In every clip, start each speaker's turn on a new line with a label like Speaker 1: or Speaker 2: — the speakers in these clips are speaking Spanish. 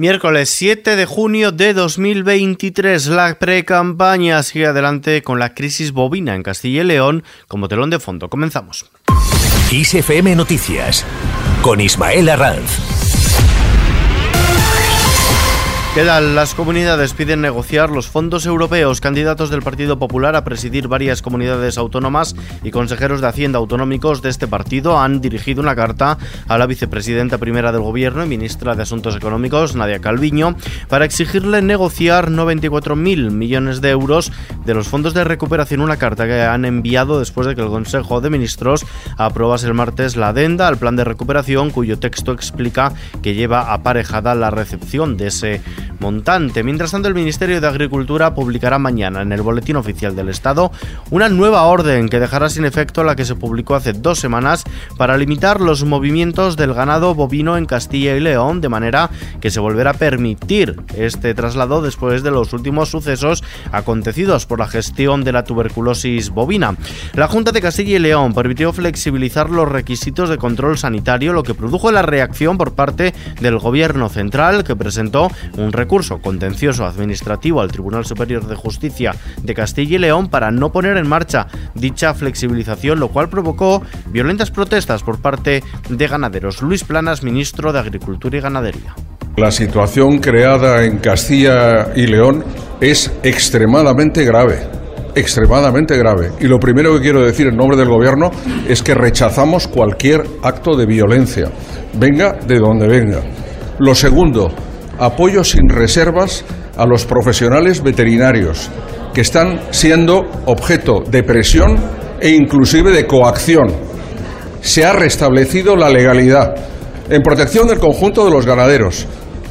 Speaker 1: Miércoles 7 de junio de 2023, la pre-campaña sigue adelante con la crisis bovina en Castilla y León como telón de fondo. Comenzamos.
Speaker 2: ISFM Noticias con Ismael Arranz.
Speaker 1: ¿Qué tal? Las comunidades piden negociar los fondos europeos. Candidatos del Partido Popular a presidir varias comunidades autónomas y consejeros de Hacienda autonómicos de este partido han dirigido una carta a la vicepresidenta primera del Gobierno y ministra de Asuntos Económicos, Nadia Calviño, para exigirle negociar 94.000 millones de euros de los fondos de recuperación. Una carta que han enviado después de que el Consejo de Ministros aprobase el martes la adenda al plan de recuperación, cuyo texto explica que lleva aparejada la recepción de ese montante. Mientras tanto, el Ministerio de Agricultura publicará mañana en el Boletín Oficial del Estado una nueva orden que dejará sin efecto la que se publicó hace dos semanas para limitar los movimientos del ganado bovino en Castilla y León, de manera que se volverá a permitir este traslado después de los últimos sucesos acontecidos por la gestión de la tuberculosis bovina. La Junta de Castilla y León permitió flexibilizar los requisitos de control sanitario, lo que produjo la reacción por parte del Gobierno central, que presentó un recurso contencioso administrativo al Tribunal Superior de Justicia de Castilla y León para no poner en marcha dicha flexibilización, lo cual provocó violentas protestas por parte de ganaderos. Luis Planas, ministro de Agricultura y Ganadería.
Speaker 3: La situación creada en Castilla y León es extremadamente grave extremadamente grave. Y lo primero que quiero decir en nombre del Gobierno es que rechazamos cualquier acto de violencia, venga de donde venga. Lo segundo, apoyo sin reservas a los profesionales veterinarios que están siendo objeto de presión e inclusive de coacción. Se ha restablecido la legalidad en protección del conjunto de los ganaderos,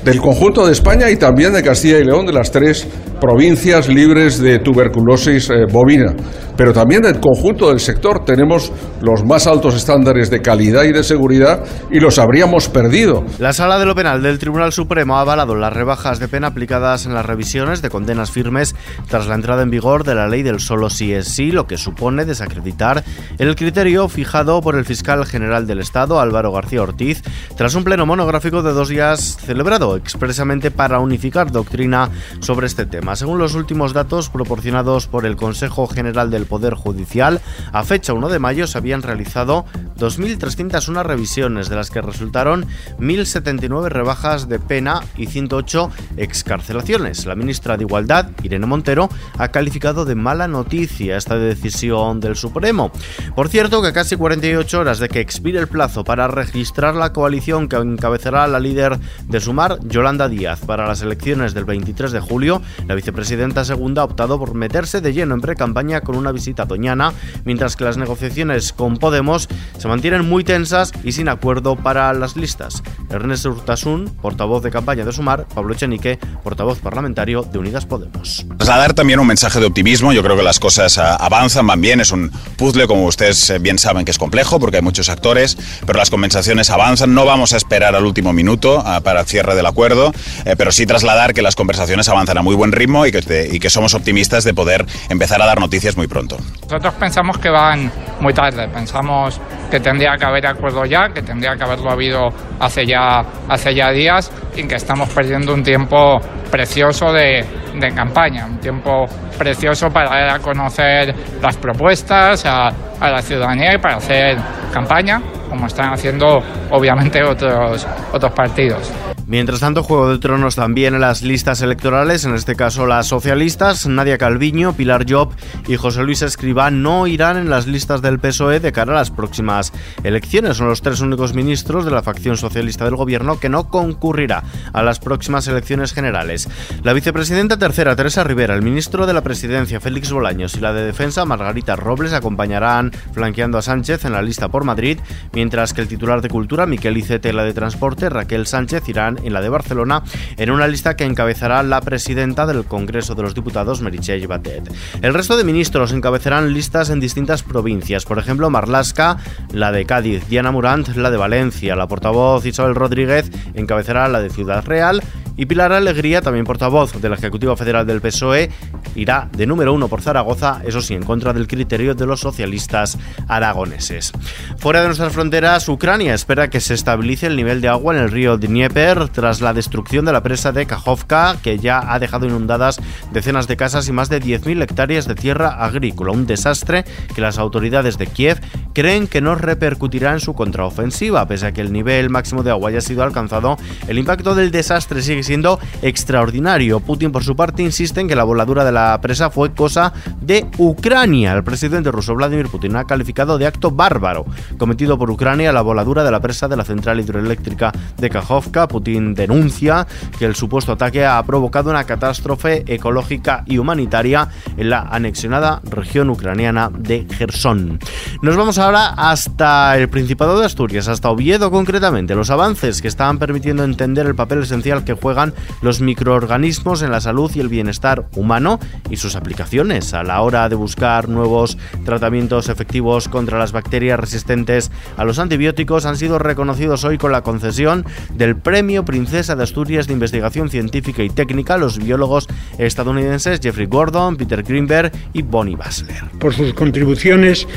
Speaker 3: del conjunto de España y también de Castilla y León, de las tres provincias libres de tuberculosis eh, bovina, pero también del conjunto del sector. Tenemos los más altos estándares de calidad y de seguridad y los habríamos perdido.
Speaker 1: La Sala de lo Penal del Tribunal Supremo ha avalado las rebajas de pena aplicadas en las revisiones de condenas firmes tras la entrada en vigor de la ley del solo sí es sí, lo que supone desacreditar el criterio fijado por el fiscal general del Estado, Álvaro García Ortiz, tras un pleno monográfico de dos días celebrado expresamente para unificar doctrina sobre este tema. Según los últimos datos proporcionados por el Consejo General del Poder Judicial, a fecha 1 de mayo se habían realizado 2.301 revisiones, de las que resultaron 1.079 rebajas de pena y 108 excarcelaciones. La ministra de Igualdad, Irene Montero, ha calificado de mala noticia esta decisión del Supremo. Por cierto, que casi 48 horas de que expire el plazo para registrar la coalición que encabezará la líder de Sumar, Yolanda Díaz, para las elecciones del 23 de julio, la vicepresidenta segunda ha optado por meterse de lleno en pre-campaña con una visita a Doñana, mientras que las negociaciones con Podemos se mantienen muy tensas y sin acuerdo para las listas. Ernest Urtasun, portavoz de campaña de Sumar, Pablo Echenique, portavoz parlamentario de Unidas Podemos.
Speaker 4: Trasladar también un mensaje de optimismo, yo creo que las cosas ah, avanzan, van bien, es un puzzle como ustedes eh, bien saben que es complejo porque hay muchos actores, pero las conversaciones avanzan, no vamos a esperar al último minuto ah, para el cierre del acuerdo, eh, pero sí trasladar que las conversaciones avanzan a muy buen ritmo y que, y que somos optimistas de poder empezar a dar noticias muy pronto.
Speaker 5: Nosotros pensamos que van muy tarde, pensamos que tendría que haber acuerdo ya, que tendría que haberlo habido hace ya, hace ya días y que estamos perdiendo un tiempo precioso de, de campaña, un tiempo precioso para dar a conocer las propuestas a, a la ciudadanía y para hacer campaña, como están haciendo obviamente otros, otros partidos.
Speaker 1: Mientras tanto, Juego de Tronos también en las listas electorales, en este caso las socialistas, Nadia Calviño, Pilar Job y José Luis Escribá no irán en las listas del PSOE de cara a las próximas elecciones. Son los tres únicos ministros de la facción socialista del gobierno que no concurrirá a las próximas elecciones generales. La vicepresidenta tercera, Teresa Rivera, el ministro de la presidencia, Félix Bolaños, y la de defensa, Margarita Robles, acompañarán flanqueando a Sánchez en la lista por Madrid, mientras que el titular de Cultura, Miquel Icete, la de Transporte, Raquel Sánchez, irán en la de Barcelona, en una lista que encabezará la presidenta del Congreso de los Diputados, Meritxell Batet. El resto de ministros encabezarán listas en distintas provincias, por ejemplo, Marlasca, la de Cádiz, Diana Murant, la de Valencia, la portavoz Isabel Rodríguez encabezará la de Ciudad Real Y Pilar Alegría, también portavoz de la Ejecutiva Federal del PSOE, irá de número uno por Zaragoza, eso sí, en contra del criterio de los socialistas aragoneses. Fuera de nuestras fronteras, Ucrania espera que se estabilice el nivel de agua en el río Dnieper tras la destrucción de la presa de Kajovka, que ya ha dejado inundadas decenas de casas y más de 10.000 hectáreas de tierra agrícola. Un desastre que las autoridades de Kiev creen que no repercutirá en su contraofensiva, pese a que el nivel máximo de agua haya sido alcanzado. El impacto del desastre sigue siendo extraordinario. Putin, por su parte, insiste en que la voladura de la presa fue cosa de Ucrania. El presidente ruso Vladimir Putin ha calificado de acto bárbaro cometido por Ucrania la voladura de la presa de la central hidroeléctrica de Kajovka. Putin denuncia que el supuesto ataque ha provocado una catástrofe ecológica y humanitaria en la anexionada región ucraniana de Gerson. Nos vamos hasta el Principado de Asturias, hasta Oviedo concretamente. Los avances que están permitiendo entender el papel esencial que juegan los microorganismos en la salud y el bienestar humano y sus aplicaciones a la hora de buscar nuevos tratamientos efectivos contra las bacterias resistentes a los antibióticos han sido reconocidos hoy con la concesión del Premio Princesa de Asturias de Investigación Científica y Técnica a los biólogos estadounidenses Jeffrey Gordon, Peter Greenberg y Bonnie Basler.
Speaker 6: Por sus contribuciones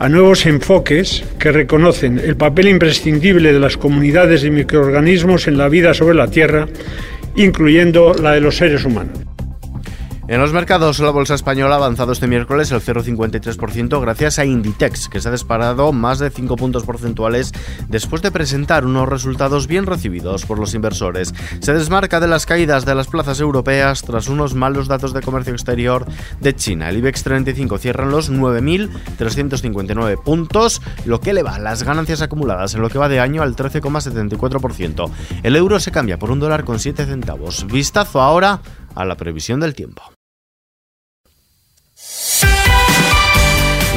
Speaker 6: a nuevos enfoques que reconocen el papel imprescindible de las comunidades de microorganismos en la vida sobre la Tierra, incluyendo la de los seres humanos.
Speaker 1: En los mercados, la bolsa española ha avanzado este miércoles el 0,53% gracias a Inditex, que se ha disparado más de 5 puntos porcentuales después de presentar unos resultados bien recibidos por los inversores. Se desmarca de las caídas de las plazas europeas tras unos malos datos de comercio exterior de China. El IBEX 35 cierra en los 9.359 puntos, lo que eleva las ganancias acumuladas en lo que va de año al 13,74%. El euro se cambia por un dólar con 7 centavos. Vistazo ahora a la previsión del tiempo.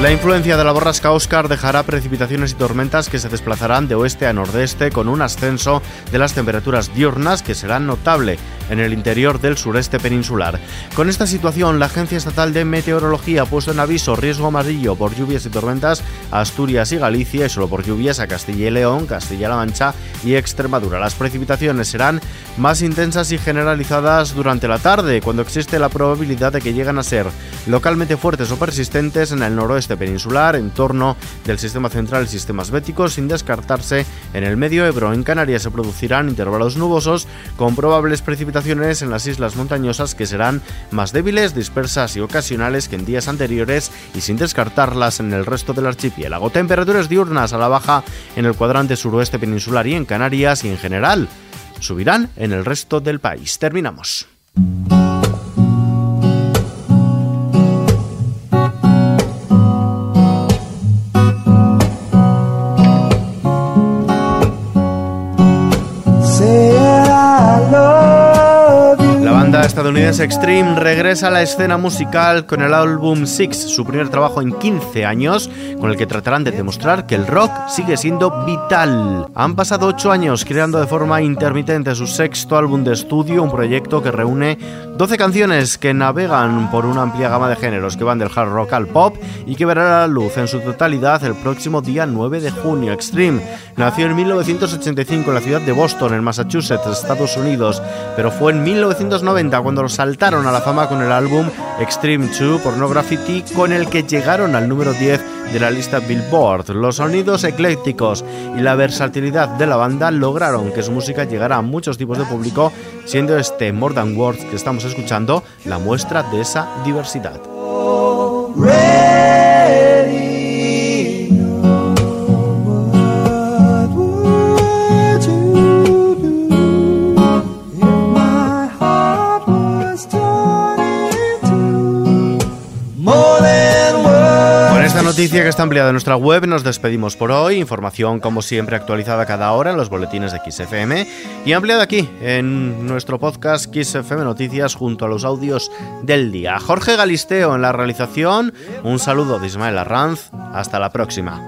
Speaker 1: La influencia de la borrasca Oscar dejará precipitaciones y tormentas que se desplazarán de oeste a nordeste con un ascenso de las temperaturas diurnas que será notable en el interior del sureste peninsular. Con esta situación, la Agencia Estatal de Meteorología ha puesto en aviso riesgo amarillo por lluvias y tormentas a Asturias y Galicia y solo por lluvias a Castilla y León, Castilla-La Mancha y Extremadura. Las precipitaciones serán más intensas y generalizadas durante la tarde, cuando existe la probabilidad de que lleguen a ser localmente fuertes o persistentes en el noroeste peninsular, en torno del sistema central y sistemas béticos, sin descartarse en el medio Ebro. En Canarias se producirán intervalos nubosos con probables precipitaciones en las islas montañosas que serán más débiles, dispersas y ocasionales que en días anteriores y sin descartarlas en el resto del archipiélago. Temperaturas diurnas a la baja en el cuadrante suroeste peninsular y en Canarias y en general subirán en el resto del país. Terminamos. Estadounidense Extreme regresa a la escena musical con el álbum Six, su primer trabajo en 15 años, con el que tratarán de demostrar que el rock sigue siendo vital. Han pasado 8 años creando de forma intermitente su sexto álbum de estudio, un proyecto que reúne 12 canciones que navegan por una amplia gama de géneros que van del hard rock al pop y que verá la luz en su totalidad el próximo día 9 de junio. Extreme nació en 1985 en la ciudad de Boston, en Massachusetts, Estados Unidos, pero fue en 1990 cuando saltaron a la fama con el álbum Extreme 2 Pornography, con el que llegaron al número 10 de la lista Billboard. Los sonidos eclécticos y la versatilidad de la banda lograron que su música llegara a muchos tipos de público, siendo este More Than Words que estamos escuchando la muestra de esa diversidad. noticia que está ampliada en nuestra web, nos despedimos por hoy. Información, como siempre, actualizada cada hora en los boletines de XFM y ampliada aquí en nuestro podcast XFM Noticias junto a los audios del día. Jorge Galisteo en la realización. Un saludo de Ismael Arranz. Hasta la próxima.